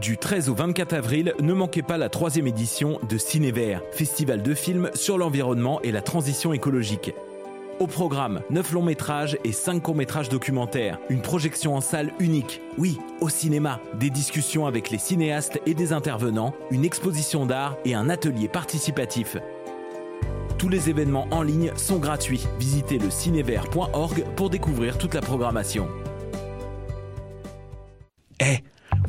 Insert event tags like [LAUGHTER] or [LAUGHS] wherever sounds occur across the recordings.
Du 13 au 24 avril, ne manquez pas la troisième édition de Cinévert, festival de films sur l'environnement et la transition écologique. Au programme, 9 longs métrages et 5 courts métrages documentaires. Une projection en salle unique. Oui, au cinéma. Des discussions avec les cinéastes et des intervenants. Une exposition d'art et un atelier participatif. Tous les événements en ligne sont gratuits. Visitez le cinévert.org pour découvrir toute la programmation.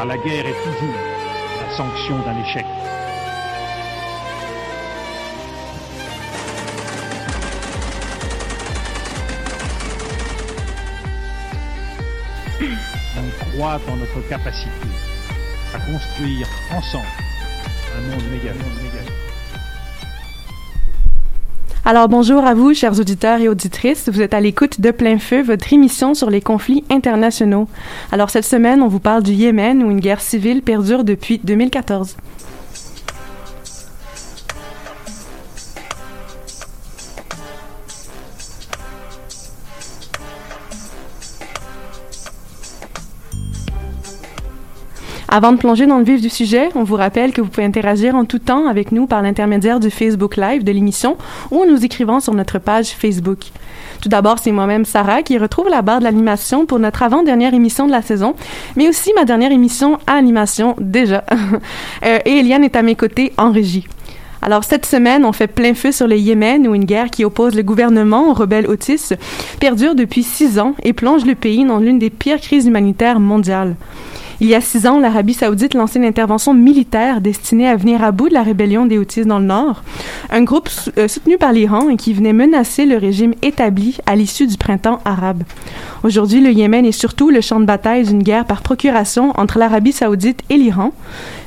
car la guerre est toujours la sanction d'un échec. On croit en notre capacité à construire ensemble un monde méga. Alors bonjour à vous, chers auditeurs et auditrices. Vous êtes à l'écoute de Plein Feu, votre émission sur les conflits internationaux. Alors cette semaine, on vous parle du Yémen où une guerre civile perdure depuis 2014. Avant de plonger dans le vif du sujet, on vous rappelle que vous pouvez interagir en tout temps avec nous par l'intermédiaire du Facebook Live de l'émission ou en nous écrivant sur notre page Facebook. Tout d'abord, c'est moi-même, Sarah, qui retrouve la barre de l'animation pour notre avant-dernière émission de la saison, mais aussi ma dernière émission à animation déjà. [LAUGHS] euh, et Eliane est à mes côtés en régie. Alors cette semaine, on fait plein feu sur le Yémen où une guerre qui oppose le gouvernement aux rebelles autistes perdure depuis six ans et plonge le pays dans l'une des pires crises humanitaires mondiales. Il y a six ans, l'Arabie saoudite lançait une intervention militaire destinée à venir à bout de la rébellion des Houthis dans le nord, un groupe euh, soutenu par l'Iran et qui venait menacer le régime établi à l'issue du printemps arabe. Aujourd'hui, le Yémen est surtout le champ de bataille d'une guerre par procuration entre l'Arabie saoudite et l'Iran,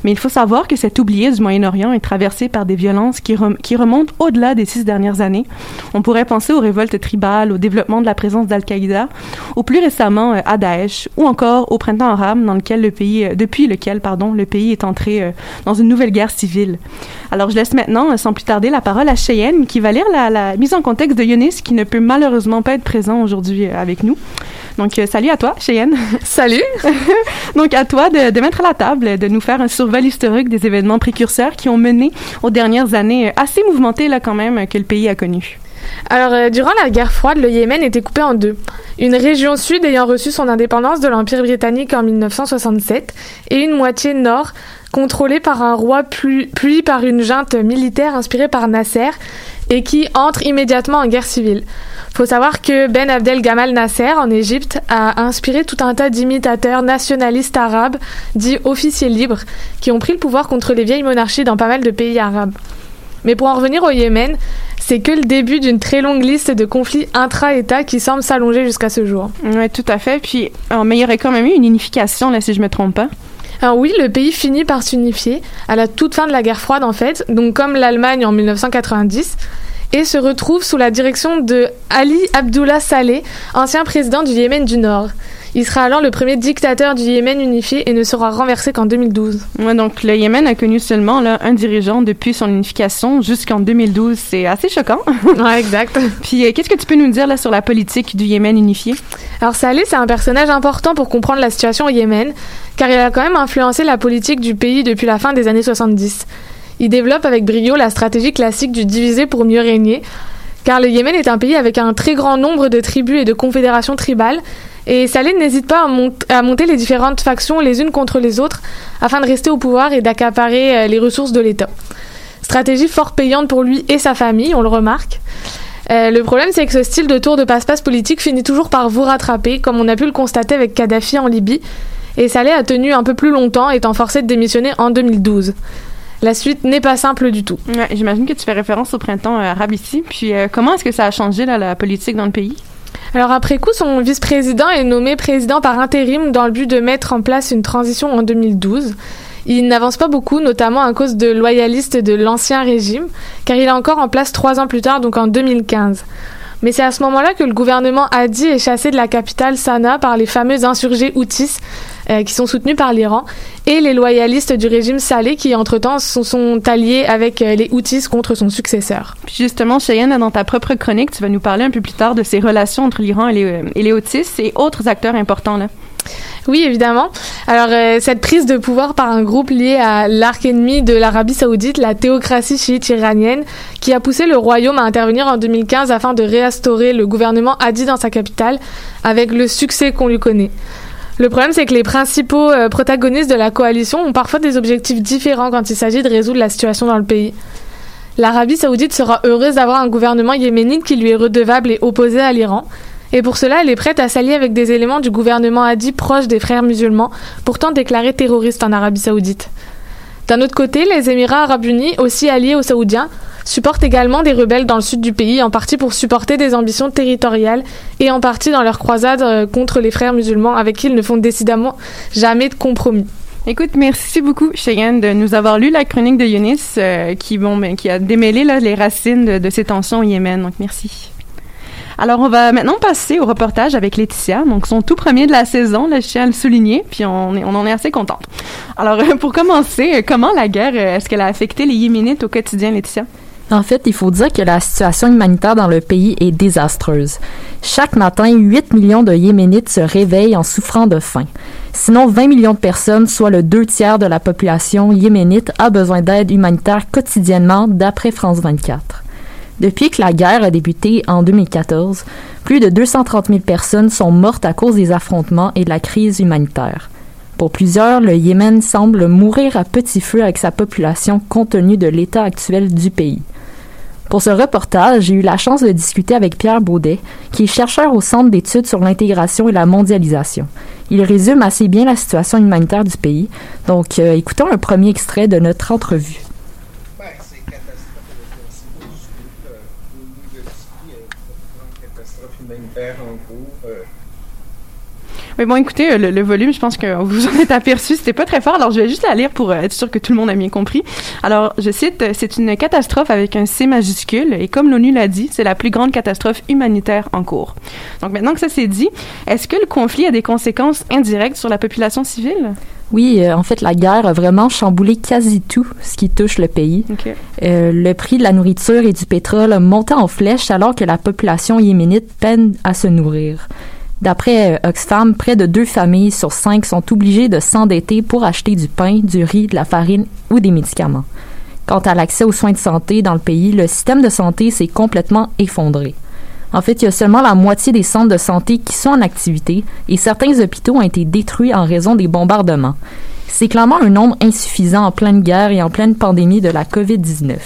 mais il faut savoir que cet oublié du Moyen-Orient est traversé par des violences qui, rem qui remontent au-delà des six dernières années. On pourrait penser aux révoltes tribales, au développement de la présence d'Al-Qaïda, ou plus récemment euh, à Daesh, ou encore au printemps arabe dans lequel le pays, euh, depuis lequel pardon, le pays est entré euh, dans une nouvelle guerre civile. Alors je laisse maintenant, euh, sans plus tarder, la parole à Cheyenne qui va lire la, la mise en contexte de Yonis qui ne peut malheureusement pas être présent aujourd'hui avec nous. Donc salut à toi Cheyenne. [LAUGHS] Salut. [LAUGHS] Donc à toi de, de mettre à la table, de nous faire un survol historique des événements précurseurs qui ont mené aux dernières années assez mouvementées là quand même que le pays a connues. Alors, euh, durant la guerre froide, le Yémen était coupé en deux. Une région sud ayant reçu son indépendance de l'Empire britannique en 1967 et une moitié nord contrôlée par un roi puis, par une junte militaire inspirée par Nasser et qui entre immédiatement en guerre civile. Faut savoir que Ben Abdel Gamal Nasser en Égypte a inspiré tout un tas d'imitateurs nationalistes arabes, dits officiers libres, qui ont pris le pouvoir contre les vieilles monarchies dans pas mal de pays arabes. Mais pour en revenir au Yémen, c'est que le début d'une très longue liste de conflits intra-États qui semble s'allonger jusqu'à ce jour. Oui, tout à fait. Puis, alors, mais il y aurait quand même eu une unification, là, si je me trompe pas. Alors oui, le pays finit par s'unifier à la toute fin de la guerre froide, en fait, donc comme l'Allemagne en 1990, et se retrouve sous la direction de Ali Abdullah Saleh, ancien président du Yémen du Nord. Il sera alors le premier dictateur du Yémen unifié et ne sera renversé qu'en 2012. Ouais, donc le Yémen a connu seulement là, un dirigeant depuis son unification jusqu'en 2012. C'est assez choquant. [LAUGHS] ouais, exact. Puis euh, qu'est-ce que tu peux nous dire là sur la politique du Yémen unifié? Alors Saleh, c'est un personnage important pour comprendre la situation au Yémen, car il a quand même influencé la politique du pays depuis la fin des années 70. Il développe avec brio la stratégie classique du diviser pour mieux régner, car le Yémen est un pays avec un très grand nombre de tribus et de confédérations tribales, et Saleh n'hésite pas à, mont à, monter les différentes factions les unes contre les autres afin de rester au pouvoir et d'accaparer euh, les ressources de l'État. Stratégie fort payante pour lui et sa famille, on le remarque. Euh, le problème, c'est que ce style de tour de passe-passe politique finit toujours par vous rattraper, comme on a pu le constater avec Kadhafi en Libye. Et Saleh a tenu un peu plus longtemps, étant forcé de démissionner en 2012. La suite n'est pas simple du tout. Ouais, J'imagine que tu fais référence au printemps euh, arabe ici. Puis euh, comment est-ce que ça a changé là, la politique dans le pays? Alors après coup, son vice-président est nommé président par intérim dans le but de mettre en place une transition en 2012. Il n'avance pas beaucoup, notamment à cause de loyalistes de l'ancien régime, car il est encore en place trois ans plus tard, donc en 2015. Mais c'est à ce moment-là que le gouvernement Hadi est chassé de la capitale Sanaa par les fameux insurgés Houthis, euh, qui sont soutenus par l'Iran, et les loyalistes du régime Saleh, qui entre-temps sont, sont alliés avec euh, les Houthis contre son successeur. Puis justement, Cheyenne, dans ta propre chronique, tu vas nous parler un peu plus tard de ces relations entre l'Iran et les, euh, et les Houthis et autres acteurs importants là. Oui, évidemment. Alors, euh, cette prise de pouvoir par un groupe lié à l'arc ennemi de l'Arabie saoudite, la théocratie chiite iranienne, qui a poussé le royaume à intervenir en 2015 afin de réinstaurer le gouvernement Hadi dans sa capitale, avec le succès qu'on lui connaît. Le problème, c'est que les principaux euh, protagonistes de la coalition ont parfois des objectifs différents quand il s'agit de résoudre la situation dans le pays. L'Arabie saoudite sera heureuse d'avoir un gouvernement yéménite qui lui est redevable et opposé à l'Iran. Et pour cela, elle est prête à s'allier avec des éléments du gouvernement Hadi proches des frères musulmans, pourtant déclarés terroristes en Arabie saoudite. D'un autre côté, les Émirats arabes unis, aussi alliés aux Saoudiens, supportent également des rebelles dans le sud du pays, en partie pour supporter des ambitions territoriales et en partie dans leur croisade euh, contre les frères musulmans avec qui ils ne font décidément jamais de compromis. Écoute, merci beaucoup, Cheyenne, de nous avoir lu la chronique de Yunis, euh, qui, bon, ben, qui a démêlé là, les racines de, de ces tensions au Yémen. Donc, merci. Alors, on va maintenant passer au reportage avec Laetitia. Donc, son tout premier de la saison, là, je tiens à le souligner, puis on, en est assez contente. Alors, [LAUGHS] pour commencer, euh, comment la guerre, euh, est-ce qu'elle a affecté les Yéménites au quotidien, Laetitia? En fait, il faut dire que la situation humanitaire dans le pays est désastreuse. Chaque matin, 8 millions de Yéménites se réveillent en souffrant de faim. Sinon, 20 millions de personnes, soit le deux tiers de la population yéménite, a besoin d'aide humanitaire quotidiennement, d'après France 24. Depuis que la guerre a débuté en 2014, plus de 230 000 personnes sont mortes à cause des affrontements et de la crise humanitaire. Pour plusieurs, le Yémen semble mourir à petit feu avec sa population compte tenu de l'état actuel du pays. Pour ce reportage, j'ai eu la chance de discuter avec Pierre Baudet, qui est chercheur au Centre d'études sur l'intégration et la mondialisation. Il résume assez bien la situation humanitaire du pays. Donc, euh, écoutons un premier extrait de notre entrevue. Ben, c'est catastrophe. C'est juste euh, au niveau de ici, euh, en cours. Euh, Oui, bon, écoutez, euh, le, le volume, je pense que vous en êtes aperçu, c'était pas très fort. Alors, je vais juste la lire pour euh, être sûr que tout le monde a bien compris. Alors, je cite, c'est une catastrophe avec un C majuscule, et comme l'ONU l'a dit, c'est la plus grande catastrophe humanitaire en cours. Donc, maintenant que ça c'est dit, est-ce que le conflit a des conséquences indirectes sur la population civile? Oui, euh, en fait, la guerre a vraiment chamboulé quasi tout ce qui touche le pays. Euh, le prix de la nourriture et du pétrole a monté en flèche alors que la population yéménite peine à se nourrir. D'après euh, Oxfam, près de deux familles sur cinq sont obligées de s'endetter pour acheter du pain, du riz, de la farine ou des médicaments. Quant à l'accès aux soins de santé dans le pays, le système de santé s'est complètement effondré. En fait, il y a seulement la moitié des centres de santé qui sont en activité et certains hôpitaux ont été détruits en raison des bombardements. C'est clairement un nombre insuffisant en pleine guerre et en pleine pandémie de la COVID-19.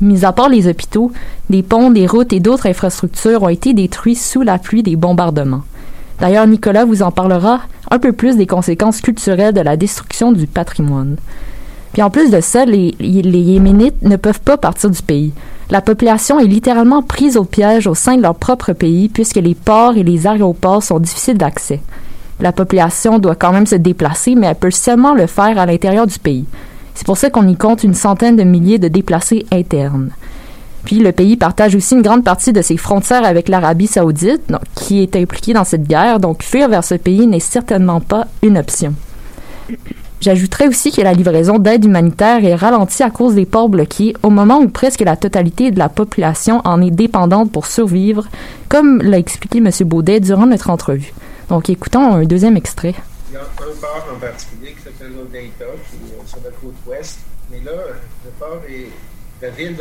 Mis à part les hôpitaux, des ponts, des routes et d'autres infrastructures ont été détruits sous la pluie des bombardements. D'ailleurs, Nicolas vous en parlera un peu plus des conséquences culturelles de la destruction du patrimoine. Puis en plus de ça, les, Yéménites ne peuvent pas partir du pays. La population est littéralement prise au piège au sein de leur propre pays puisque les ports et les aéroports sont difficiles d'accès. La population doit quand même se déplacer, mais elle peut seulement le faire à l'intérieur du pays. C'est pour ça qu'on y compte une centaine de milliers de déplacés internes. Puis le pays partage aussi une grande partie de ses frontières avec l'Arabie saoudite, qui est impliquée dans cette guerre, donc fuir vers ce pays n'est certainement pas une option. J'ajouterais aussi que la livraison d'aide humanitaire est ralentie à cause des ports bloqués au moment où presque la totalité de la population en est dépendante pour survivre, comme l'a expliqué M. Baudet durant notre entrevue. Donc écoutons un deuxième extrait. Il y a un port en particulier qui s'appelle Odeida, qui sur la côte ouest. Mais là, le port est. La ville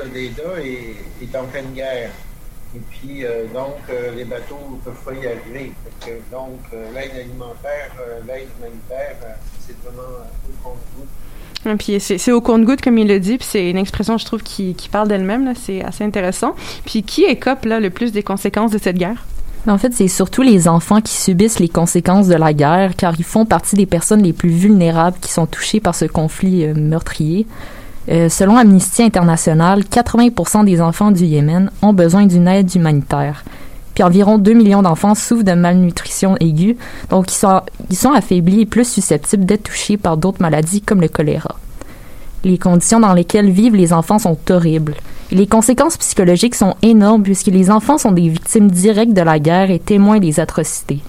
est en pleine guerre. Et puis, euh, donc, euh, les bateaux ne peuvent pas y arriver. Que, donc, euh, l'aide alimentaire, euh, l'aide humanitaire, euh, c'est vraiment contre tout. Et Puis c'est c'est au compte-goutte, comme il le dit, puis c'est une expression, je trouve, qui, qui parle d'elle-même. là. C'est assez intéressant. Puis qui écope là, le plus des conséquences de cette guerre? En fait, c'est surtout les enfants qui subissent les conséquences de la guerre, car ils font partie des personnes les plus vulnérables qui sont touchées par ce conflit euh, meurtrier. Euh, selon Amnesty International, 80% des enfants du Yémen ont besoin d'une aide humanitaire. Puis environ 2 millions d'enfants souffrent de malnutrition aiguë, donc ils sont, affaiblis et plus susceptibles d'être touchés par d'autres maladies comme le choléra. Les conditions dans lesquelles vivent les enfants sont horribles. Les conséquences psychologiques sont énormes puisque les enfants sont des victimes directes de la guerre et témoins des atrocités.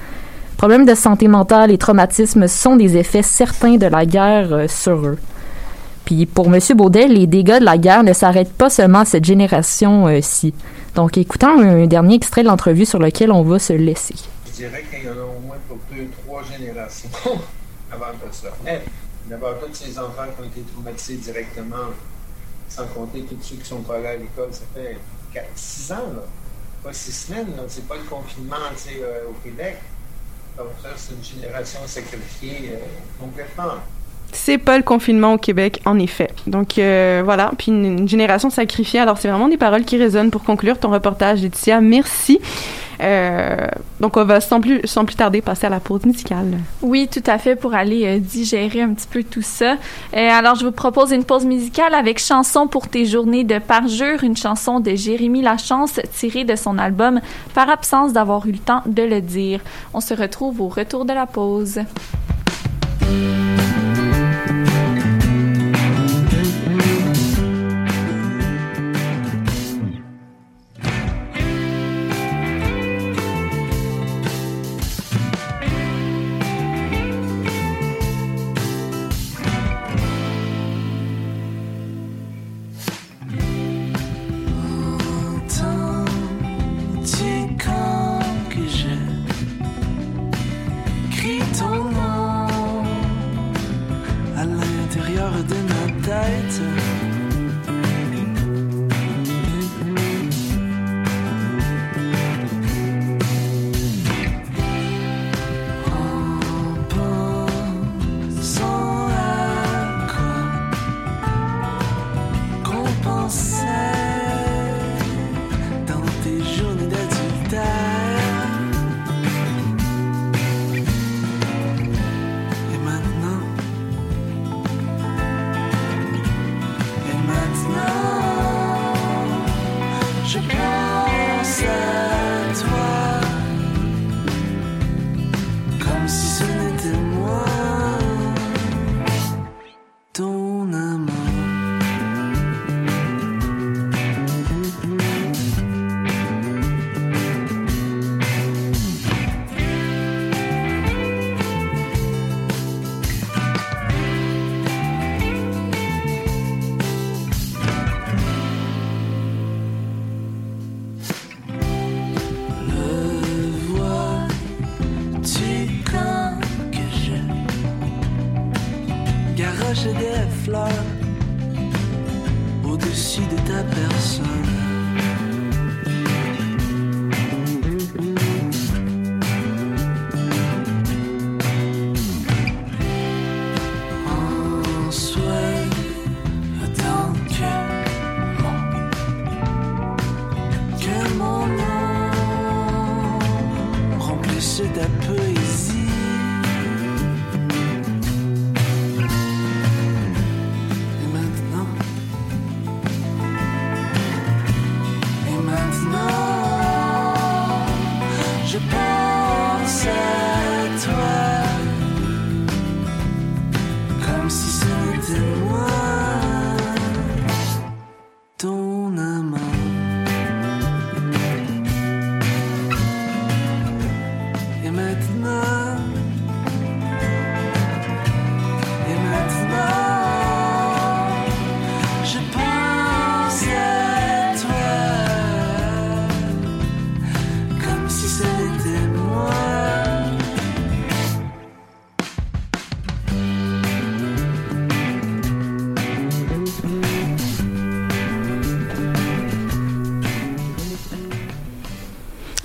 Problèmes de santé mentale et traumatismes sont des effets certains de la guerre euh, sur eux. Puis pour M. Baudet, les dégâts de la guerre ne s'arrêtent pas seulement à cette génération-ci. Donc écoutons un dernier extrait de l'entrevue sur lequel on va se laisser. Je dirais qu'il y en a au moins pour deux, trois générations [LAUGHS] avant que ça. Mais d'abord, tous ces enfants qui ont été traumatisés directement, sans compter tous ceux qui sont pas allés à l'école, ça fait 4, 6 ans, là. Pas 6 semaines, là. C'est pas le confinement, tu sais, euh, au Québec. Donc ça, c'est une génération sacrifiée euh, complètement. C'est pas le confinement au Québec, en effet. Donc euh, voilà, puis une, génération sacrifiée. Alors c'est vraiment des paroles qui résonnent pour conclure ton reportage, Laetitia. Merci. Euh, donc on va sans plus, sans plus tarder passer à la pause musicale. Oui, tout à fait, pour aller euh, digérer un petit peu tout ça. Alors, je vous propose une pause musicale avec Chanson pour tes journées de parjure, une chanson de Jérémy Lachance tirée de son album Par absence d'avoir eu le temps de le dire. On se retrouve au retour de la pause.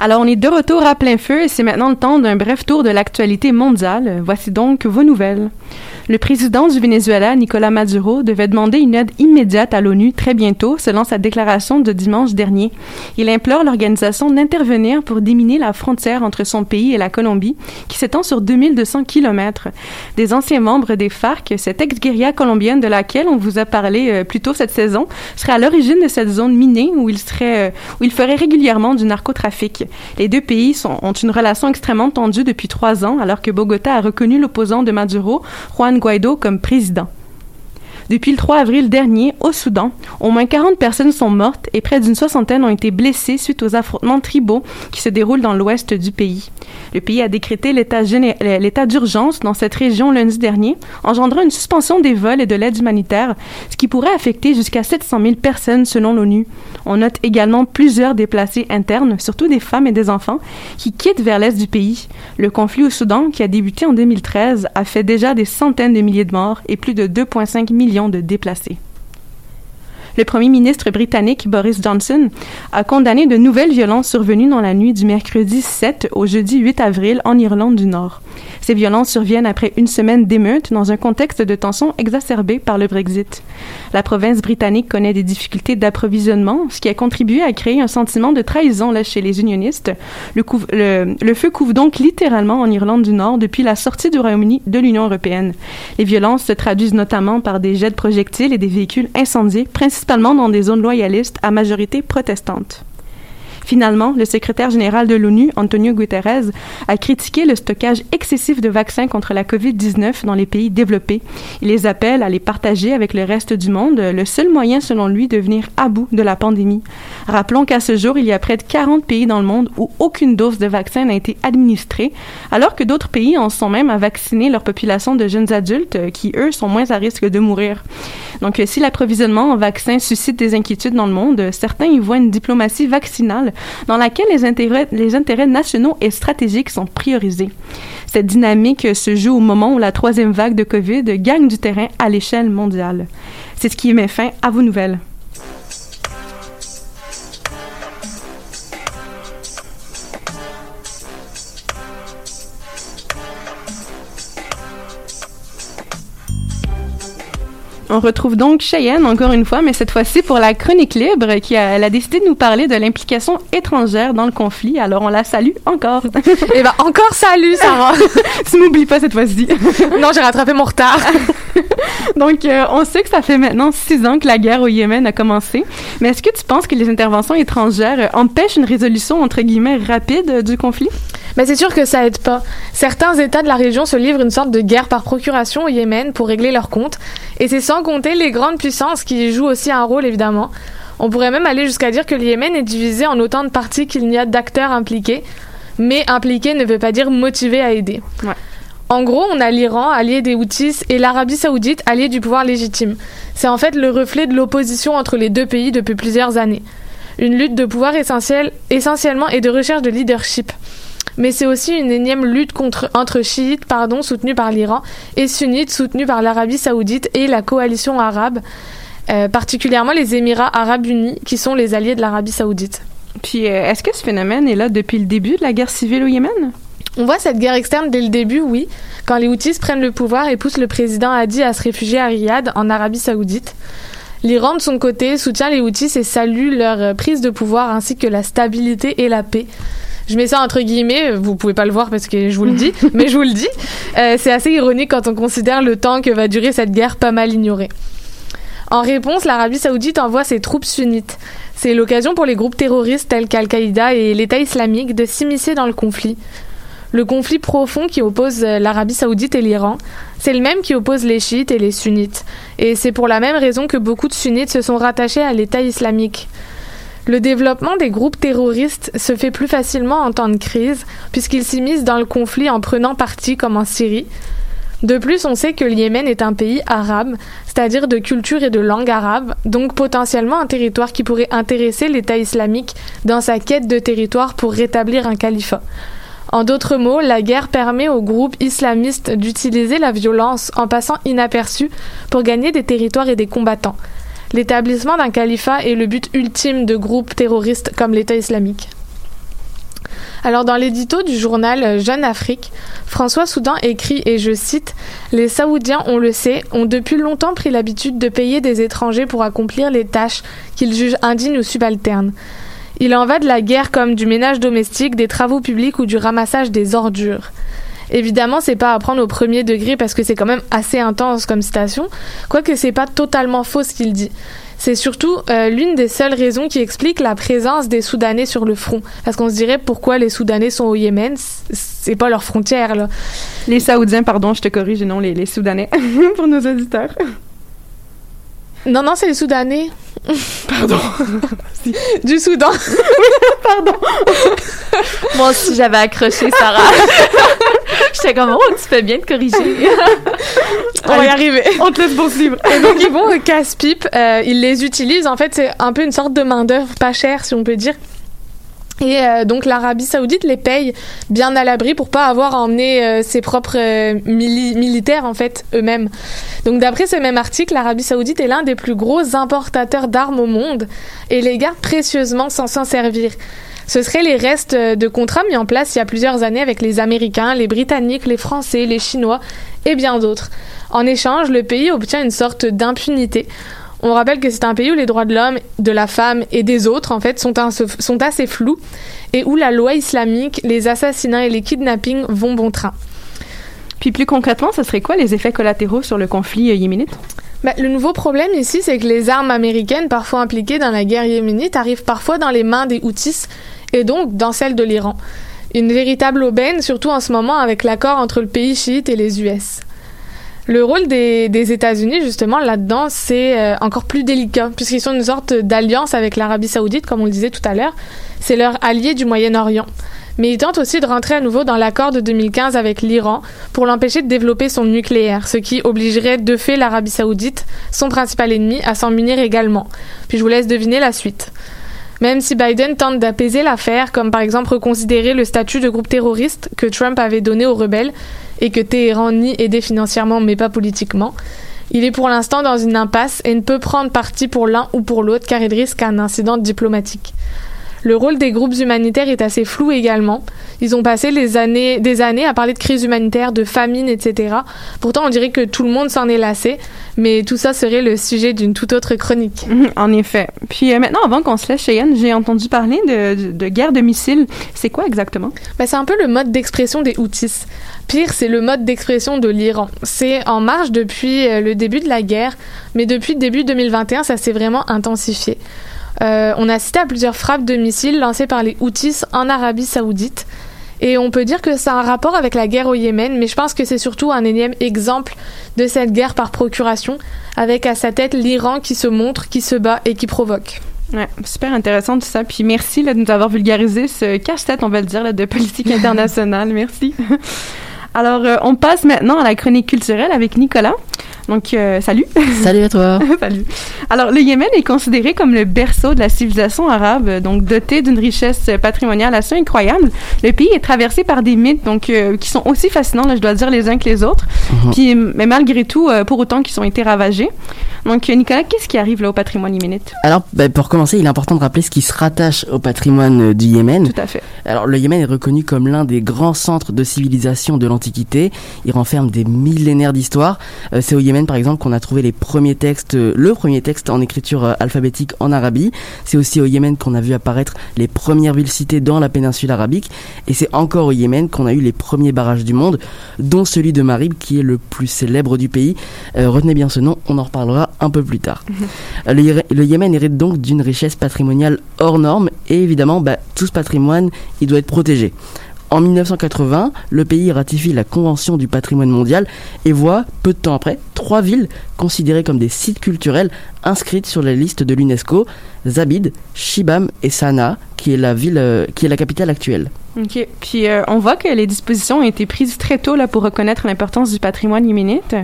Alors, on est de retour à plein feu et c'est maintenant le temps d'un bref tour de l'actualité mondiale. Voici donc vos nouvelles. Le président du Venezuela, Nicolas Maduro, devait demander une aide immédiate à l'ONU très bientôt, selon sa déclaration de dimanche dernier. Il implore l'organisation d'intervenir pour déminer la frontière entre son pays et la Colombie, qui s'étend sur 2200 kilomètres. Des anciens membres des FARC, cette ex-guérilla colombienne de laquelle on vous a parlé euh, plus tôt cette saison, serait à l'origine de cette zone minée où il serait, euh, où il ferait régulièrement du narcotrafic. Les deux pays ont une relation extrêmement tendue depuis trois ans, alors que Bogota a reconnu l'opposant de Maduro, Juan Guaido, comme président. Depuis le 3 avril dernier, au Soudan, au moins 40 personnes sont mortes et près d'une soixantaine ont été blessées suite aux affrontements tribaux qui se déroulent dans l'ouest du pays. Le pays a décrété l'état d'urgence dans cette région lundi dernier, engendrant une suspension des vols et de l'aide humanitaire, ce qui pourrait affecter jusqu'à 700 000 personnes selon l'ONU. On note également plusieurs déplacés internes, surtout des femmes et des enfants, qui quittent vers l'est du pays. Le conflit au Soudan, qui a débuté en 2013, a fait déjà des centaines de milliers de morts et plus de 2,5 millions de déplacés. Le premier ministre britannique Boris Johnson a condamné de nouvelles violences survenues dans la nuit du mercredi 7 au jeudi 8 avril en Irlande du Nord. Ces violences surviennent après une semaine d'émeutes dans un contexte de tensions exacerbées par le Brexit. La province britannique connaît des difficultés d'approvisionnement, ce qui a contribué à créer un sentiment de trahison là, chez les unionistes. Le, le feu couvre donc littéralement en Irlande du Nord depuis la sortie du Royaume-Uni de l'Union européenne. Les violences se traduisent notamment par des jets de projectiles et des véhicules incendiés, principalement dans des zones loyalistes à majorité protestante. Finalement, le secrétaire général de l'ONU, Antonio Guterres, a critiqué le stockage excessif de vaccins contre la COVID-19 dans les pays développés. Il les appelle à les partager avec le reste du monde, le seul moyen selon lui de venir à bout de la pandémie. Rappelons qu'à ce jour, il y a près de 40 pays dans le monde où aucune dose de vaccin n'a été administrée, alors que d'autres pays en sont même à vacciner leur population de jeunes adultes qui, eux, sont moins à risque de mourir. Donc, si l'approvisionnement en vaccins suscite des inquiétudes dans le monde, certains y voient une diplomatie vaccinale dans laquelle les intérêts, nationaux et stratégiques sont priorisés. Cette dynamique se joue au moment où la troisième vague de COVID gagne du terrain à l'échelle mondiale. C'est ce qui met fin à vos nouvelles. On retrouve donc Cheyenne encore une fois, mais cette fois-ci pour la chronique libre, qui a, elle a décidé de nous parler de l'implication étrangère dans le conflit. Alors on la salue encore. Eh ben, encore salut, Sarah. [LAUGHS] tu m'oublies pas cette fois-ci. [LAUGHS] non, j'ai rattrapé mon retard. [LAUGHS] Donc, euh, on sait que ça fait maintenant six ans que la guerre au Yémen a commencé. Mais est-ce que tu penses que les interventions étrangères empêchent une résolution, entre guillemets, rapide du conflit? Mais c'est sûr que ça aide pas. Certains États de la région se livrent une sorte de guerre par procuration au Yémen pour régler leurs comptes. Et c'est sans compter les grandes puissances qui y jouent aussi un rôle, évidemment. On pourrait même aller jusqu'à dire que le Yémen est divisé en autant de parties qu'il n'y a d'acteurs impliqués. Mais impliqué ne veut pas dire motivé à aider. Ouais. En gros, on a l'Iran, allié des Houthis, et l'Arabie Saoudite, allié du pouvoir légitime. C'est en fait le reflet de l'opposition entre les deux pays depuis plusieurs années. Une lutte de pouvoir essentielle, essentiellement et de recherche de leadership. Mais c'est aussi une énième lutte contre, entre chiites pardon, soutenus par l'Iran et sunnites soutenus par l'Arabie Saoudite et la coalition arabe, euh, particulièrement les Émirats arabes unis qui sont les alliés de l'Arabie Saoudite. Puis, euh, est-ce que ce phénomène est là depuis le début de la guerre civile au Yémen? On voit cette guerre externe dès le début, oui, quand les Houthis prennent le pouvoir et poussent le président Hadi à se réfugier à Riyad, en Arabie Saoudite. L'Iran, de son côté, soutient les Houthis et salue leur euh, prise de pouvoir ainsi que la stabilité et la paix. Je mets ça entre guillemets, vous pouvez pas le voir parce que je vous le dis, [LAUGHS] mais je vous le dis. Euh, c'est assez ironique quand on considère le temps que va durer cette guerre pas mal ignorée. En réponse, l'Arabie Saoudite envoie ses troupes sunnites. C'est l'occasion pour les groupes terroristes tels qu'Al-Qaïda et l'État islamique de s'immiscer dans le conflit. Le conflit profond qui oppose euh, l'Arabie Saoudite et l'Iran, c'est le même qui oppose les chiites et les sunnites. Et c'est pour la même raison que beaucoup de sunnites se sont rattachés à l'État islamique. Le développement des groupes terroristes se fait plus facilement en temps de crise, puisqu'ils s'immiscent dans le conflit en prenant parti, comme en Syrie. De plus, on sait que le Yémen est un pays arabe, c'est-à-dire de culture et de langue arabe, donc potentiellement un territoire qui pourrait intéresser l'État islamique dans sa quête de territoire pour rétablir un califat. En d'autres mots, la guerre permet aux groupes islamistes d'utiliser la violence en passant inaperçu pour gagner des territoires et des combattants. L'établissement d'un califat est le but ultime de groupes terroristes comme l'État islamique. Alors dans l'édito du journal euh, Jeune Afrique, François Soudan écrit, et je cite, Les Saoudiens, on le sait, ont depuis longtemps pris l'habitude de payer des étrangers pour accomplir les tâches qu'ils jugent indignes ou subalternes. Il en va de la guerre comme du ménage domestique, des travaux publics ou du ramassage des ordures. Évidemment, c'est pas à prendre au premier degré parce que c'est quand même assez intense comme citation, quoique c'est pas totalement faux ce qu'il dit. C'est surtout euh, l'une des seules raisons qui explique la présence des Soudanais sur le front. Parce qu'on se dirait pourquoi les Soudanais sont au Yémen, c'est pas leur frontière là. Les Saoudiens, pardon, je te corrige, non les, les Soudanais, [LAUGHS] pour nos auditeurs. Non, non, c'est les Soudanais. [LAUGHS] Pardon. [LAUGHS] du Soudan. Pardon. Moi aussi, j'avais accroché, Sarah. J'étais comme, oh, tu fais bien de corriger. On va y arriver. [LAUGHS] On te laisse poursuivre. Et donc ils vont au casse-pipe, euh, ils les utilisent. En fait, c'est un peu une sorte de main-d'œuvre pas chère, si on peut dire. Et euh, donc l'Arabie Saoudite les paye bien à l'abri pour pas avoir à emmener euh, ses propres euh, mili- militaires en fait eux-mêmes. Donc d'après ce même article, l'Arabie Saoudite est l'un des plus gros importateurs d'armes au monde et les garde précieusement sans s'en servir. Ce seraient les restes euh, de contrats mis en place il y a plusieurs années avec les Américains, les Britanniques, les Français, les Chinois et bien d'autres. En échange, le pays obtient une sorte d'impunité. On rappelle que c'est un pays où les droits de l'homme, de la femme et des autres, en fait, sont, sont assez flous et où la loi islamique, les assassinats et les kidnappings vont bon train. Puis plus concrètement, ce serait quoi les effets collatéraux sur le conflit euh, yéménite? Bah, le nouveau problème ici, c'est que les armes américaines, parfois impliquées dans la guerre yéménite, arrivent parfois dans les mains des Houthis et donc dans celles de l'Iran. Une véritable aubaine, surtout en ce moment avec l'accord entre le pays chiite et les US. Le rôle des, États-Unis, justement, là-dedans, c'est euh, encore plus délicat, puisqu'ils sont une sorte d'alliance avec l'Arabie saoudite, comme on le disait tout à l'heure. C'est leur allié du Moyen-Orient. Mais ils tentent aussi de rentrer à nouveau dans l'accord de 2015 avec l'Iran pour l'empêcher de développer son nucléaire, ce qui obligerait de fait l'Arabie saoudite, son principal ennemi, à s'en munir également. Puis je vous laisse deviner la suite. Même si Biden tente d'apaiser l'affaire, comme par exemple reconsidérer le statut de groupe terroriste que Trump avait donné aux rebelles et que Téhéran nie aider financièrement mais pas politiquement, il est pour l'instant dans une impasse et ne peut prendre parti pour l'un ou pour l'autre car il risque un incident diplomatique. Le rôle des groupes humanitaires est assez flou également. Ils ont passé les années, des années à parler de crise humanitaire, de famine, etc. Pourtant, on dirait que tout le monde s'en est lassé, mais tout ça serait le sujet d'une toute autre chronique. [LAUGHS] Mhm, En effet. Puis euh, maintenant, avant qu'on se laisse, Cheyenne, j'ai entendu parler de, de, de guerre de missiles. C'est quoi exactement? Bah, c'est un peu le mode d'expression des Houthis. Pire, c'est le mode d'expression de l'Iran. C'est en marche depuis euh, le début de la guerre, mais depuis début 2021, ça s'est vraiment intensifié. Euh, on a cité à plusieurs frappes de missiles lancées par les Houthis en Arabie Saoudite. Et on peut dire que ça a un rapport avec la guerre au Yémen, mais je pense que c'est surtout un énième exemple de cette guerre par procuration, avec à sa tête l'Iran qui se montre, qui se bat et qui provoque. Ouais, super intéressant tout ça. Puis merci là, de nous avoir vulgarisé ce cache-tête, on va le dire, là, de politique [LAUGHS] internationale. merci. Alors, euh, on passe maintenant à la chronique culturelle avec Nicolas. Donc, euh, salut. Salut à toi. [LAUGHS] salut. Alors, le Yémen est considéré comme le berceau de la civilisation arabe, donc doté d'une richesse patrimoniale assez incroyable. Le pays est traversé par des mythes, donc euh, qui sont aussi fascinants, là, je dois dire les uns que les autres. Mhm. Puis, mais malgré tout, euh, pour autant qu'ils ont été ravagés. Donc, Nicolas, qu'est-ce qui arrive là au patrimoine yéménite? Alors, bah, pour commencer, il est important de rappeler ce qui se rattache au patrimoine du Yémen. Tout à fait. Alors, le Yémen est reconnu comme l'un des grands centres de civilisation de l'Antiquité. Il renferme des millénaires d'histoire. C'est au Yémen, par exemple, qu'on a trouvé les premiers textes, euh, le premier texte en écriture euh, alphabétique en Arabie. C'est aussi au Yémen qu'on a vu apparaître les premières villes-cités dans la péninsule arabique. Et c'est encore au Yémen qu'on a eu les premiers barrages du monde, dont celui de Marib, qui est le plus célèbre du pays. Euh, retenez bien ce nom, on en reparlera un peu plus tard. Le, Yé- le Yémen hérite donc d'une richesse patrimoniale hors norme et évidemment, bah, tout ce patrimoine, il doit être protégé. En 1980, le pays ratifie la Convention du patrimoine mondial et voit, peu de temps après, trois villes considérées comme des sites culturels inscrites sur la liste de l'UNESCO, Zabid, Shibam et Sanaa, qui est la ville, euh, qui est la capitale actuelle. OK. Puis euh, on voit que les dispositions ont été prises très tôt là, pour reconnaître l'importance du patrimoine yéménite.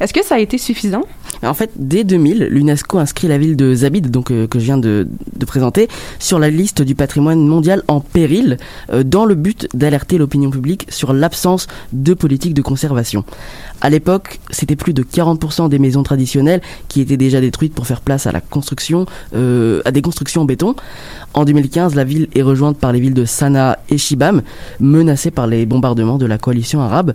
Est-ce que ça a été suffisant? En fait, dès 2000, l'UNESCO inscrit la ville de Zabid, donc euh, que je viens de, présenter, sur la liste du patrimoine mondial en péril, euh, dans le but d'alerter l'opinion publique sur l'absence de politique de conservation. À l'époque, c'était plus de 40% des maisons traditionnelles qui étaient déjà détruites pour faire place à la construction, des constructions en béton. En 2015, la ville est rejointe par les villes de Sanaa et Shibam, menacées par les bombardements de la coalition arabe.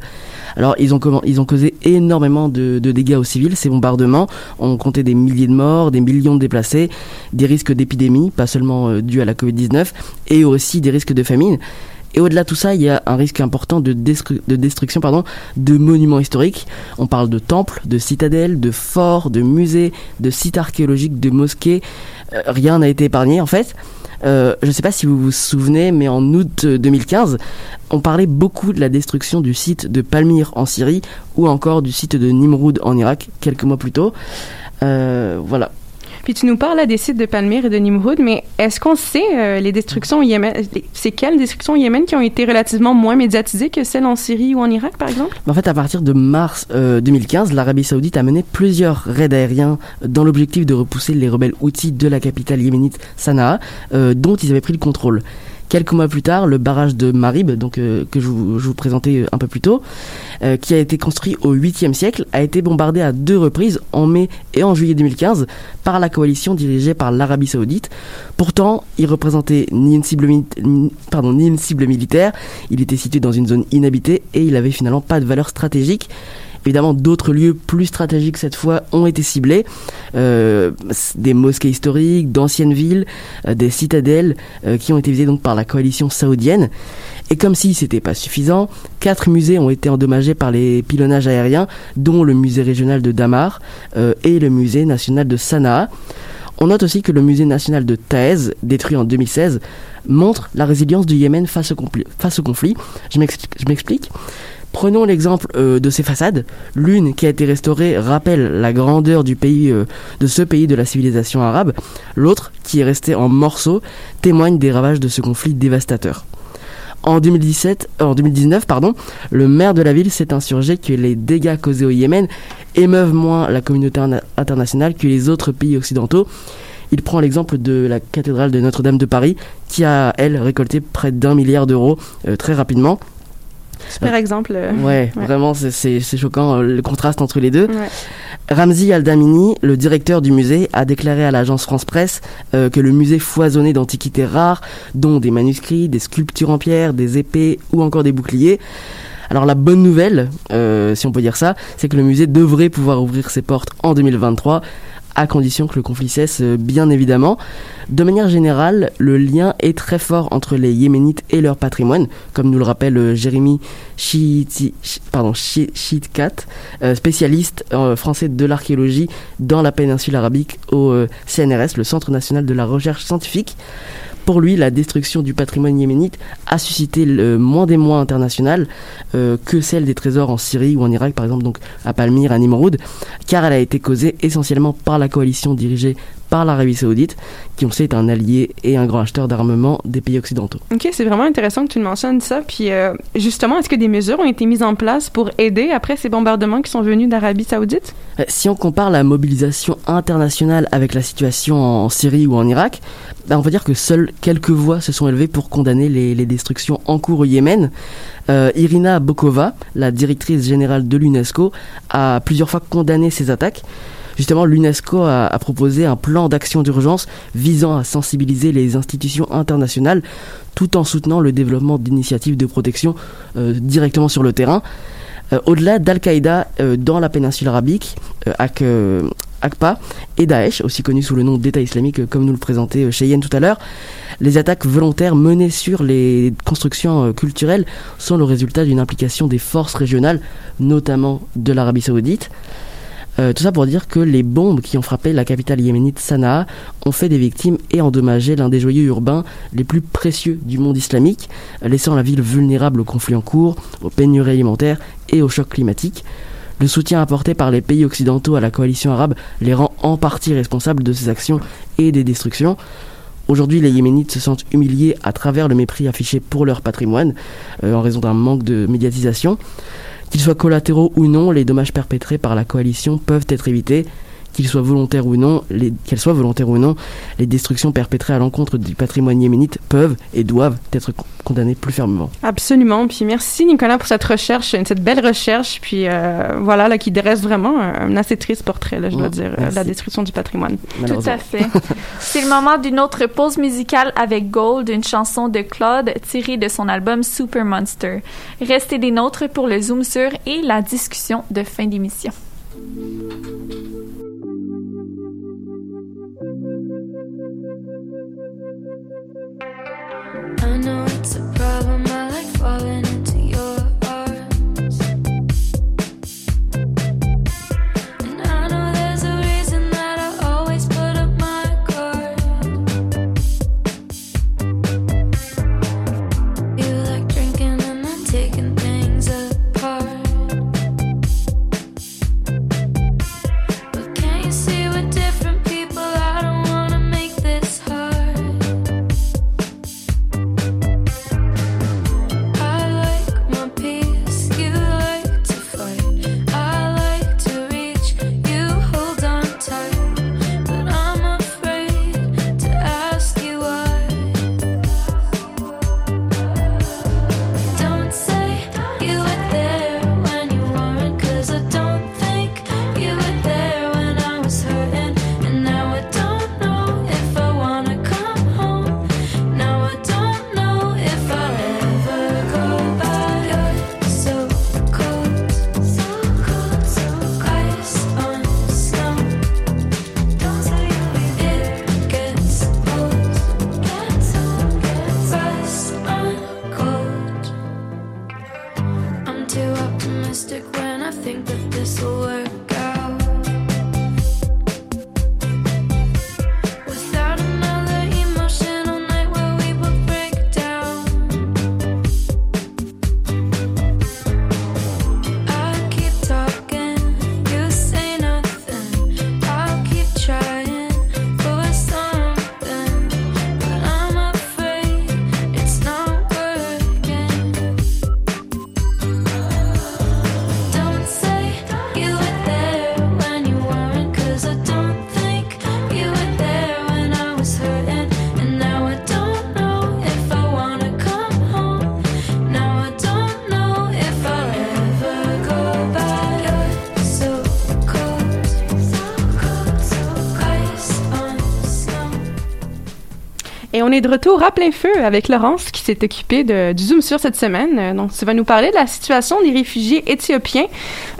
Alors, ils ont, ont causé énormément de, dégâts aux civils, ces bombardements. On comptait des milliers de morts, des millions de déplacés, des risques d'épidémie, pas seulement euh, dus à la Covid-19, et aussi des risques de famine. Et au-delà de tout ça, il y a un risque important de destruction pardon, de monuments historiques. On parle de temples, de citadelles, de forts, de musées, de sites archéologiques, de mosquées. Euh, rien n'a été épargné en fait. Euh, je ne sais pas si vous vous souvenez, mais en août euh, 2015, on parlait beaucoup de la destruction du site de Palmyre en Syrie ou encore du site de Nimroud en Irak quelques mois plus tôt. Euh, voilà. Puis tu nous parles des sites de Palmyre et de Nimrud, mais est-ce qu'on sait euh, les destructions au Yémen, c'est quelles destructions au Yémen qui ont été relativement moins médiatisées que celles en Syrie ou en Irak, par exemple? En fait, à partir de mars euh, 2015, l'Arabie Saoudite a mené plusieurs raids aériens dans l'objectif de repousser les rebelles houthis de la capitale yéménite Sanaa, euh, dont ils avaient pris le contrôle. Quelques mois plus tard, le barrage de Marib, euh, que je vous, présentais euh, un peu plus tôt, euh, qui a été construit au 8e siècle, a été bombardé à deux reprises en mai et en juillet 2015 par la coalition dirigée par l'Arabie Saoudite. Pourtant, il représentait ni une cible militaire, il était situé dans une zone inhabitée et il avait finalement pas de valeur stratégique. Évidemment, d'autres lieux plus stratégiques cette fois ont été ciblés. Euh, des mosquées historiques, d'anciennes villes, euh, des citadelles euh, qui ont été visées donc par la coalition saoudienne. Et comme si c'était pas suffisant, quatre musées ont été endommagés par les pilonnages aériens, dont le musée régional de Damar euh, et le musée national de Sanaa. On note aussi que le musée national de Taez, détruit en 2016, montre la résilience du Yémen face au, face au conflit. Je m'explique. Prenons l'exemple euh, de ces façades. L'une qui a été restaurée rappelle la grandeur du pays, euh, de ce pays de la civilisation arabe. L'autre, qui est restée en morceaux, témoigne des ravages de ce conflit dévastateur. En 2017, euh, en 2019, pardon, le maire de la ville s'est insurgé que les dégâts causés au Yémen émeuvent moins la communauté interna- internationale que les autres pays occidentaux. Il prend l'exemple de la cathédrale de Notre-Dame de Paris, qui a, elle, récolté près d'un milliard d'euros très rapidement. Super exemple. euh, Ouais, vraiment, c'est- choquant euh, le contraste entre les deux. Ouais. Ramzi Aldamini, le directeur du musée, a déclaré à l'agence France Presse euh, que le musée foisonnait d'antiquités rares, dont des manuscrits, des sculptures en pierre, des épées ou encore des boucliers. Alors la bonne nouvelle, euh, si on peut dire ça, c'est que le musée devrait pouvoir ouvrir ses portes en 2023 à condition que le conflit cesse, euh, bien évidemment. De manière générale, le lien est très fort entre les Yéménites et leur patrimoine, comme nous le rappelle euh, Jérémy euh, spécialiste français de l'archéologie dans la péninsule arabique au CNRS, le Centre national de la recherche scientifique. Pour lui, la destruction du patrimoine yéménite a suscité moins d'émoi international euh, que celle des trésors en Syrie ou en Irak, par exemple, donc à Palmyre, à Nimroud, car elle a été causée essentiellement par la coalition dirigée par l'Arabie Saoudite, qui on sait est un allié et un grand acheteur d'armement des pays occidentaux. OK, c'est vraiment intéressant que tu mentionnes ça. Puis euh, justement, est-ce que des mesures ont été mises en place pour aider après ces bombardements qui sont venus d'Arabie Saoudite? Euh, Si on compare la mobilisation internationale avec la situation en Syrie ou en Irak, bah, on va dire que seules quelques voix se sont élevées pour condamner les, les destructions en cours au Yémen. Euh, Irina Bokova, la directrice générale de l'UNESCO, a plusieurs fois condamné ces attaques. Justement, l'UNESCO a, proposé un plan d'action d'urgence visant à sensibiliser les institutions internationales tout en soutenant le développement d'initiatives de protection euh, directement sur le terrain. Euh, Au-delà d'Al-Qaïda euh, dans la péninsule arabique, Ak- et Daesh, aussi connu sous le nom d'État islamique, comme nous le présentait Cheyenne tout à l'heure, les attaques volontaires menées sur les constructions culturelles sont le résultat d'une implication des forces régionales, notamment de l'Arabie saoudite. Euh, tout ça pour dire que les bombes qui ont frappé la capitale yéménite Sanaa ont fait des victimes et endommagé l'un des joyaux urbains les plus précieux du monde islamique, laissant la ville vulnérable aux conflits en cours, aux pénuries alimentaires et au choc climatique. Le soutien apporté par les pays occidentaux à la coalition arabe les rend en partie responsables de ces actions et des destructions. Aujourd'hui, les Yéménites se sentent humiliés à travers le mépris affiché pour leur patrimoine, euh, en raison d'un manque de médiatisation. Qu'ils soient collatéraux ou non, les dommages perpétrés par la coalition peuvent être évités. Qu'ils soient volontaires ou non, les- qu'elles soient volontaires ou non, les destructions perpétrées à l'encontre du patrimoine yéménite peuvent et doivent être con- condamnées plus fermement. Absolument. Puis merci Nicolas pour cette recherche, cette belle recherche, puis euh, voilà là qui dresse vraiment un, un assez triste portrait, là, je dois Ouais, dire, euh, merci. la destruction du patrimoine. Tout à fait. [LAUGHS] C'est le moment d'une autre pause musicale avec Gold, une chanson de Claude tirée de son album Super Monster. Restez des nôtres pour le Zoom sur et la discussion de fin d'émission. It's a problem. I like falling on est de retour à plein feu avec Laurence qui s'est occupée de, du Zoom sur cette semaine. Euh, Donc, tu vas nous parler de la situation des réfugiés éthiopiens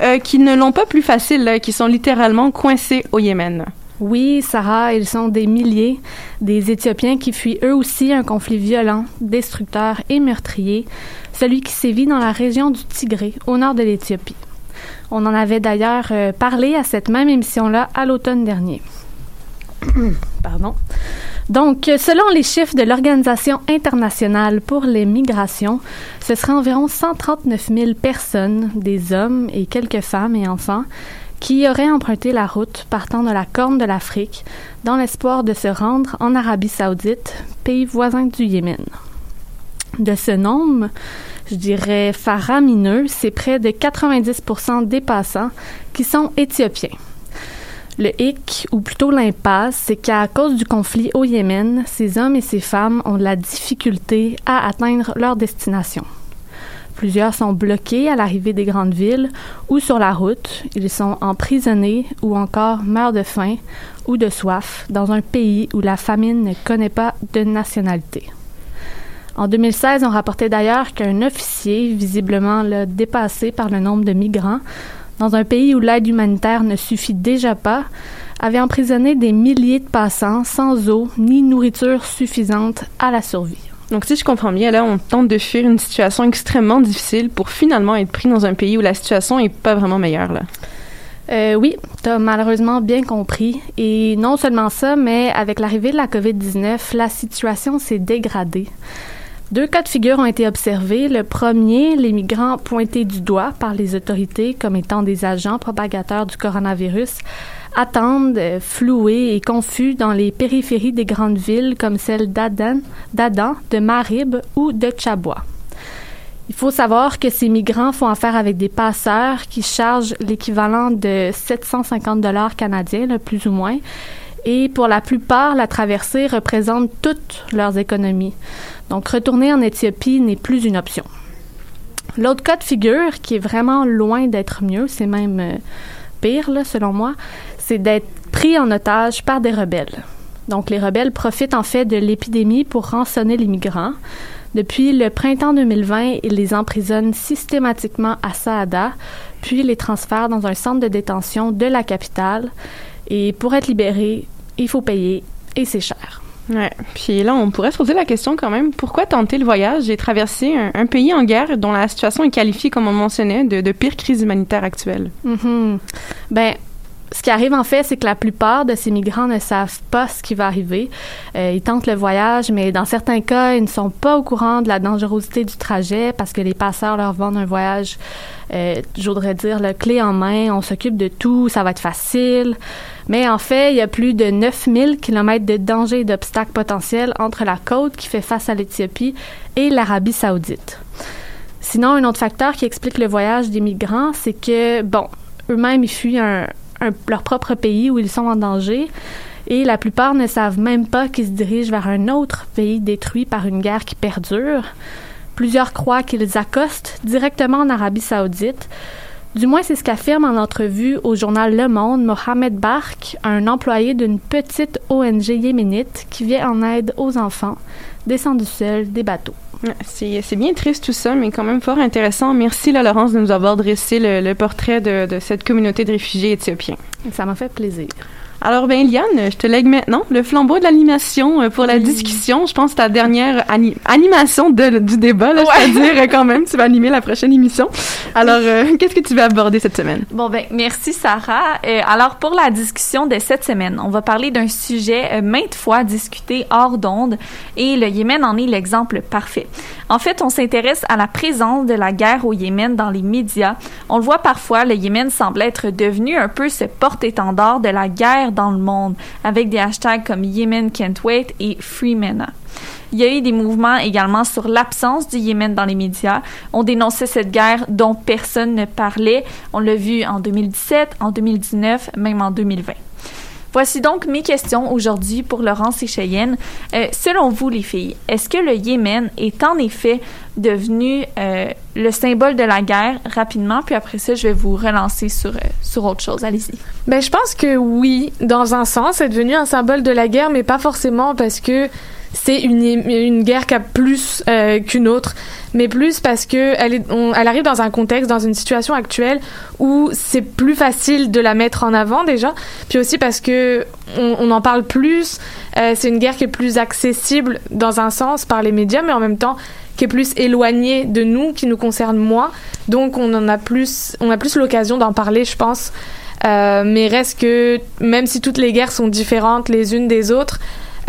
euh, qui ne l'ont pas plus facile, qui sont littéralement coincés au Yémen. Oui, Sarah, ils sont des milliers, des Éthiopiens qui fuient eux aussi un conflit violent, destructeur et meurtrier, celui qui sévit dans la région du Tigré, au nord de l'Éthiopie. On en avait d'ailleurs euh, parlé à cette même émission-là à l'automne dernier. [COUGHS] Pardon. Donc, selon les chiffres de l'Organisation internationale pour les migrations, ce serait environ 139 000 personnes, des hommes et quelques femmes et enfants, qui auraient emprunté la route partant de la Corne de l'Afrique dans l'espoir de se rendre en Arabie saoudite, pays voisin du Yémen. De ce nombre, je dirais faramineux, c'est près de 90% des passants qui sont éthiopiens. Le hic, ou plutôt l'impasse, c'est qu'à cause du conflit au Yémen, ces hommes et ces femmes ont de la difficulté à atteindre leur destination. Plusieurs sont bloqués à l'arrivée des grandes villes ou sur la route. Ils sont emprisonnés ou encore meurent de faim ou de soif dans un pays où la famine ne connaît pas de nationalité. En 2016, on rapportait d'ailleurs qu'un officier, visiblement dépassé par le nombre de migrants, dans un pays où l'aide humanitaire ne suffit déjà pas, avait emprisonné des milliers de passants sans eau ni nourriture suffisante à la survie. Donc, si je comprends bien, là, on tente de fuir une situation extrêmement difficile pour finalement être pris dans un pays où la situation est pas vraiment meilleure, là. Euh, oui, tu as malheureusement bien compris. Et non seulement ça, mais avec l'arrivée de la COVID-19, la situation s'est dégradée. Deux cas de figure ont été observés. Le premier, les migrants pointés du doigt par les autorités comme étant des agents propagateurs du coronavirus attendent, euh, floués et confus dans les périphéries des grandes villes comme celles d'Aden, d'Adan, de Marib ou de Tchabwa. Il faut savoir que ces migrants font affaire avec des passeurs qui chargent l'équivalent de 750 dollars canadiens, plus ou moins. Et pour la plupart, la traversée représente toutes leurs économies. Donc, retourner en Éthiopie n'est plus une option. L'autre cas de figure, qui est vraiment loin d'être mieux, c'est même euh, pire, selon moi, c'est d'être pris en otage par des rebelles. Donc, les rebelles profitent en fait de l'épidémie pour rançonner les migrants. Depuis le printemps 2020, ils les emprisonnent systématiquement à Saada, puis les transfèrent dans un centre de détention de la capitale. Et pour être libéré, il faut payer, et c'est cher. Ouais. Puis là, on pourrait se poser la question quand même, pourquoi tenter le voyage et traverser un, un pays en guerre dont la situation est qualifiée, comme on mentionnait, de, de pire crise humanitaire actuelle? Mhm. Ben, ce qui arrive en fait, c'est que la plupart de ces migrants ne savent pas ce qui va arriver. Euh, ils tentent le voyage, mais dans certains cas, ils ne sont pas au courant de la dangerosité du trajet parce que les passeurs leur vendent un voyage, euh, je voudrais dire, le clé en main, on s'occupe de tout, ça va être facile. Mais en fait, il y a plus de 9000 kilomètres de danger et d'obstacles potentiels entre la côte qui fait face à l'Éthiopie et l'Arabie saoudite. Sinon, un autre facteur qui explique le voyage des migrants, c'est que, bon, eux-mêmes, ils fuient un, leur propre pays où ils sont en danger. Et la plupart ne savent même pas qu'ils se dirigent vers un autre pays détruit par une guerre qui perdure. Plusieurs croient qu'ils accostent directement en Arabie saoudite. Du moins, c'est ce qu'affirme en entrevue au journal Le Monde Mohamed Bark, un employé d'une petite ONG yéménite qui vient en aide aux enfants descendus seuls des bateaux. C'est bien triste tout ça, mais quand même fort intéressant. Merci, la Laurence, de nous avoir dressé le, le portrait de, de cette communauté de réfugiés éthiopiens. Ça m'a fait plaisir. Alors, ben, Liane, je te lègue maintenant le flambeau de l'animation euh, pour la discussion. Je pense que ta dernière ani- animation de- du débat, là, c'est-à-dire euh, quand même, tu vas animer la prochaine émission. Alors, euh, [LAUGHS] qu'est-ce que tu vas aborder cette semaine? Bon ben merci Sarah. Euh, alors pour la discussion de cette semaine, on va parler d'un sujet euh, maintes fois discuté hors d'onde et le Yémen en est l'exemple parfait. En fait, on s'intéresse à la présence de la guerre au Yémen dans les médias. On le voit parfois, le Yémen semble être devenu un peu ce porte-étendard de la guerre dans le monde avec des hashtags comme Yemen Can't Wait et Free MENA. Il y a eu des mouvements également sur l'absence du Yémen dans les médias. On dénonçait cette guerre dont personne ne parlait. On l'a vu en 2017, en 2019, même en 2020. Voici donc mes questions aujourd'hui pour Laurence et. Euh, selon vous, les filles, est-ce que le Yémen est en effet devenu euh, le symbole de la guerre rapidement? Puis après ça, je vais vous relancer sur, euh, sur autre chose. Allez-y. Ben, je pense que oui, dans un sens, c'est devenu un symbole de la guerre, mais pas forcément parce que c'est une, une guerre qui a plus euh, qu'une autre, mais plus parce que elle, arrive dans un contexte, dans une situation actuelle où c'est plus facile de la mettre en avant déjà, puis aussi parce que on, on en parle plus. c'est une guerre qui est plus accessible dans un sens par les médias, mais en même temps qui est plus éloignée de nous, qui nous concerne moins. Donc on en a plus, on a plus l'occasion d'en parler, je pense. Euh, mais reste que même si toutes les guerres sont différentes les unes des autres,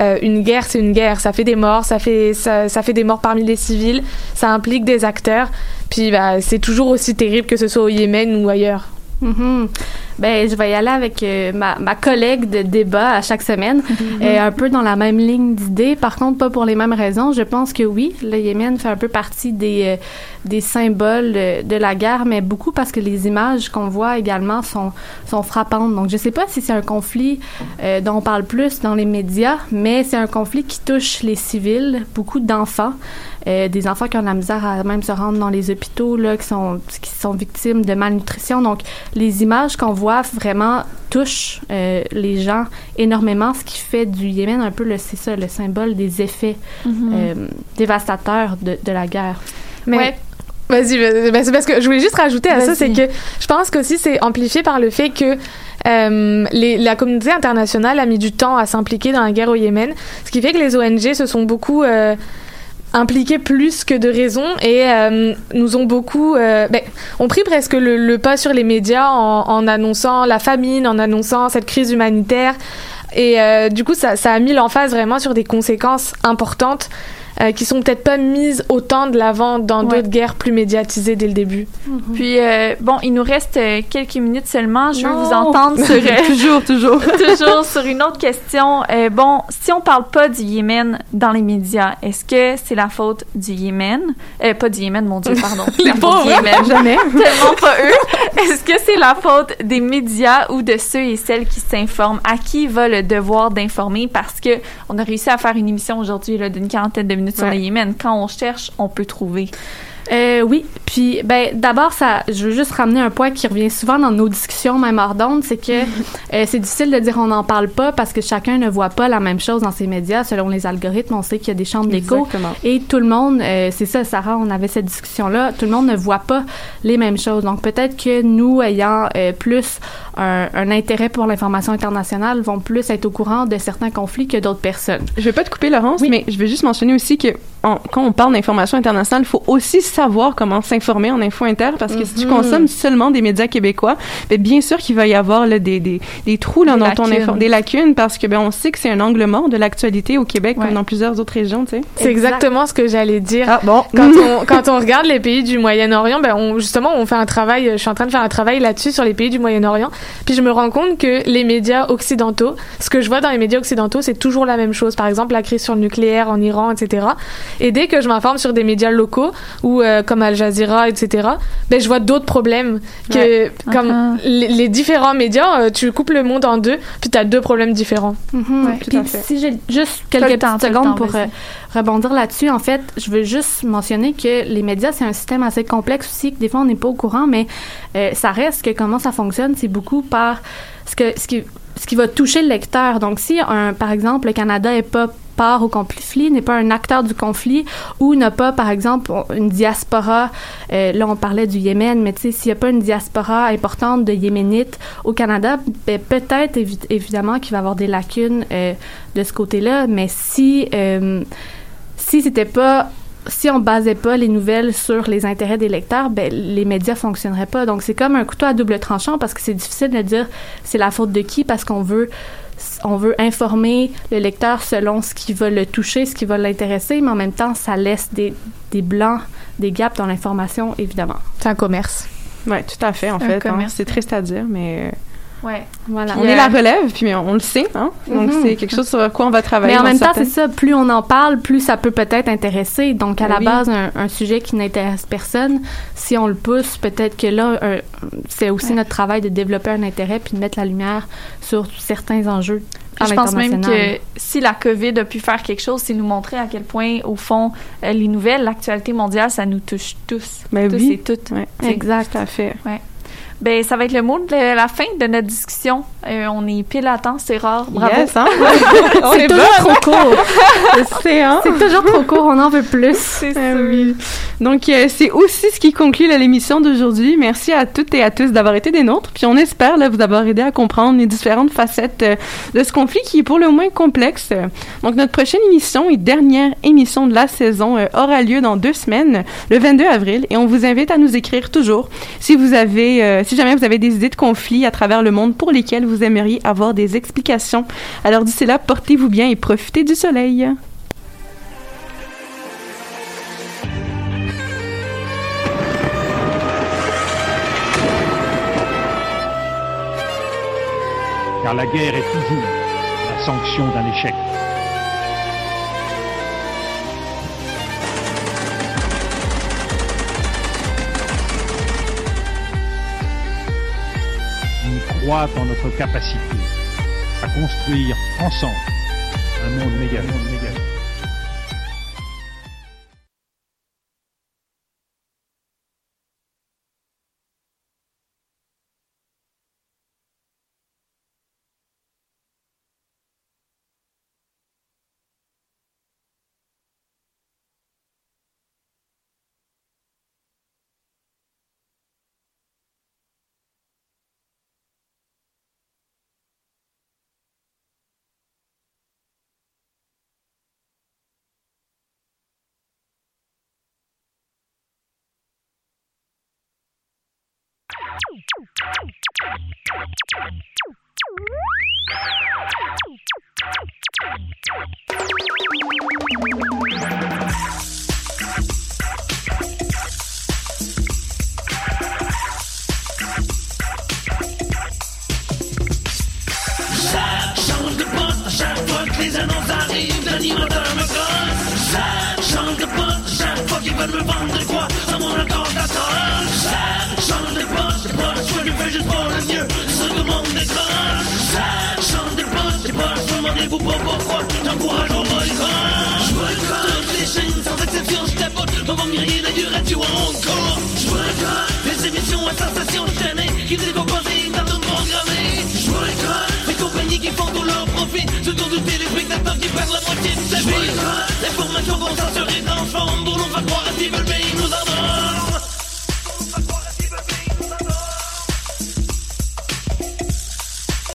euh, une guerre c'est une guerre. Ça fait des morts, ça fait ça, fait des morts parmi les civils, ça implique des acteurs. Puis bah, c'est toujours aussi terrible que ce soit au Yémen ou ailleurs. Mhm. Ben, je vais y aller avec euh, ma, ma collègue de débat à chaque semaine, euh, un peu dans la même ligne d'idées. Par contre, pas pour les mêmes raisons. Je pense que oui, le Yémen fait un peu partie des, euh, des symboles de la guerre, mais beaucoup parce que les images qu'on voit également sont, sont frappantes. Donc, je sais pas si c'est un conflit euh, dont on parle plus dans les médias, mais c'est un conflit qui touche les civils, beaucoup d'enfants. Euh, des enfants qui ont de la misère à même se rendre dans les hôpitaux, là, qui sont, qui sont victimes de malnutrition. Donc, les images qu'on voit vraiment touchent euh, les gens énormément, ce qui fait du Yémen un peu, le, c'est ça, le symbole des effets Mhm. euh, dévastateurs de, de la guerre. Mais Vas-y, vas-y. Ben, c'est parce que je voulais juste rajouter à ça, c'est que je pense qu'aussi c'est amplifié par le fait que euh, les, la communauté internationale a mis du temps à s'impliquer dans la guerre au Yémen, ce qui fait que les ONG se sont beaucoup euh, impliquées plus que de raison et euh, nous ont beaucoup, euh, ben, ont pris presque le, le pas sur les médias en, en annonçant la famine, en annonçant cette crise humanitaire. Et euh, du coup, ça, ça a mis l'emphase vraiment sur des conséquences importantes euh, qui sont peut-être pas mises autant de l'avant dans Ouais. d'autres guerres plus médiatisées dès le début. Puis, euh, bon, il nous reste euh, quelques minutes seulement. Je veux Non. vous entendre [LAUGHS] sur... euh, toujours, toujours. [LAUGHS] toujours sur une autre question. Euh, bon, si on parle pas du Yémen dans les médias, est-ce que c'est la faute du Yémen? Euh, pas du Yémen, mon Dieu, pardon. [LAUGHS] Les La faute pauvres, du Yémen. jamais. Tellement pas eux. Est-ce que c'est la faute des médias ou de ceux et celles qui s'informent? À qui va le devoir d'informer? Parce que on a réussi à faire une émission aujourd'hui là, d'une quarantaine de minutes sur Ouais. le Yémen. Quand on cherche, on peut trouver. Euh, oui, puis ben d'abord ça, je veux juste ramener un point qui revient souvent dans nos discussions même hors d'onde, c'est que [LAUGHS] euh, c'est difficile de dire on n'en parle pas parce que chacun ne voit pas la même chose dans ses médias selon les algorithmes. On sait qu'il y a des chambres d'écho et tout le monde, euh, c'est ça, Sarah, on avait cette discussion là, tout le monde ne voit pas les mêmes choses. Donc peut-être que nous ayant plus un, un intérêt pour l'information internationale vont plus être au courant de certains conflits que d'autres personnes. Je vais pas te couper, Laurence, mais je vais juste mentionner aussi que quand on parle d'information internationale, il faut aussi savoir comment s'informer en info inter parce que si tu Mhm. consommes seulement des médias québécois, ben, bien sûr qu'il va y avoir là, des, des, des trous là, Des dans ton lacunes. info- des lacunes parce que ben, on sait que c'est un angle mort de l'actualité au Québec comme dans plusieurs autres régions, tu sais. C'est exactement ce que j'allais dire. Ah bon. Quand [LAUGHS] on, quand on regarde les pays du Moyen-Orient, ben on, justement, on fait un travail, je suis en train de faire un travail là-dessus sur les pays du Moyen-Orient. Puis je me rends compte que les médias occidentaux, ce que je vois dans les médias occidentaux, c'est toujours la même chose. Par exemple, la crise sur le nucléaire en Iran, etc. Et dès que je m'informe sur des médias locaux, ou euh, comme Al Jazeera, etc., ben je vois d'autres problèmes que, Ouais. comme Uh-huh. les, les différents médias, euh, tu coupes le monde en deux, puis tu as deux problèmes différents. Mhm. Ouais, Puis si j'ai juste quelques temps, secondes temps, pour euh, rebondir là-dessus, en fait, je veux juste mentionner que les médias, c'est un système assez complexe aussi, que des fois on n'est pas au courant, mais euh, ça reste que comment ça fonctionne, c'est beaucoup par ce, que, ce, qui, ce qui va toucher le lecteur. Donc si, un, par exemple, le Canada est pas part au conflit, n'est pas un acteur du conflit ou n'a pas, par exemple, une diaspora, euh, là on parlait du Yémen, mais tu sais, s'il n'y a pas une diaspora importante de Yéménites au Canada, ben, peut-être évi- évidemment qu'il va y avoir des lacunes euh, de ce côté-là, mais si, euh, si c'était pas si on basait pas les nouvelles sur les intérêts des lecteurs, ben les médias fonctionneraient pas. Donc c'est comme un couteau à double tranchant parce que c'est difficile de dire c'est la faute de qui parce qu'on veut on veut informer le lecteur selon ce qui va le toucher, ce qui va l'intéresser, mais en même temps ça laisse des, des blancs, des gaps dans l'information évidemment. C'est un commerce. Oui, tout à fait, en Un fait. hein. commerce. C'est triste à dire, mais... Ouais. Voilà. On est la relève, puis on, on le sait, hein? Donc, Mhm. c'est quelque chose sur quoi on va travailler. Mais en même temps, certaines- c'est ça, plus on en parle, plus ça peut peut-être intéresser. Donc, à la base, un, un sujet qui n'intéresse personne, si on le pousse, peut-être que là, un- c'est aussi notre travail de développer un intérêt puis de mettre la lumière sur certains enjeux à Je pense même que si la COVID a pu faire quelque chose, c'est nous montrer à quel point, au fond, euh, les nouvelles, l'actualité mondiale, ça nous touche tous. Ben tous oui. et toutes. Ouais, exact. Tout à fait. Ouais. Ben, ça va être le mot de la fin de notre discussion. Euh, on est pile à temps, c'est rare. Bravo. Yes, hein? [LAUGHS] C'est est toujours trop [LAUGHS] court. c'est, hein? C'est toujours trop court, on en veut plus. [LAUGHS] C'est Ah oui. Donc, euh, c'est aussi ce qui conclut l'émission d'aujourd'hui. Merci à toutes et à tous d'avoir été des nôtres. Puis on espère là, vous avoir aidé à comprendre les différentes facettes euh, de ce conflit qui est pour le moins complexe. Euh, Donc, notre prochaine émission et dernière émission de la saison euh, aura lieu dans deux semaines, le 22 avril. Et on vous invite à nous écrire toujours si vous avez, euh, si jamais vous avez des idées de conflits à travers le monde pour lesquels vous aimeriez avoir des explications. Alors, d'ici là, portez-vous bien et profitez du soleil. car la guerre est toujours la sanction d'un échec. Croit en notre capacité à construire ensemble un monde méga. monde méga. Chante, chante de punch, chaque fois que les annonces arrivent, d'un niveau de mecs. Chante, chante de punch, chaque fois qu'ils veulent me vendre quoi. Les chaînes sans exception, je du encore. Je Les émissions à sensation, je t'année Qui décomposent dans nos programmés Je boycotte Les compagnies qui font tout leur profit Ce sont des téléspectateurs qui perdent la moitié de sa vie. L'information concentrée transforme Pour nous faire croire à ce qu'ils veulent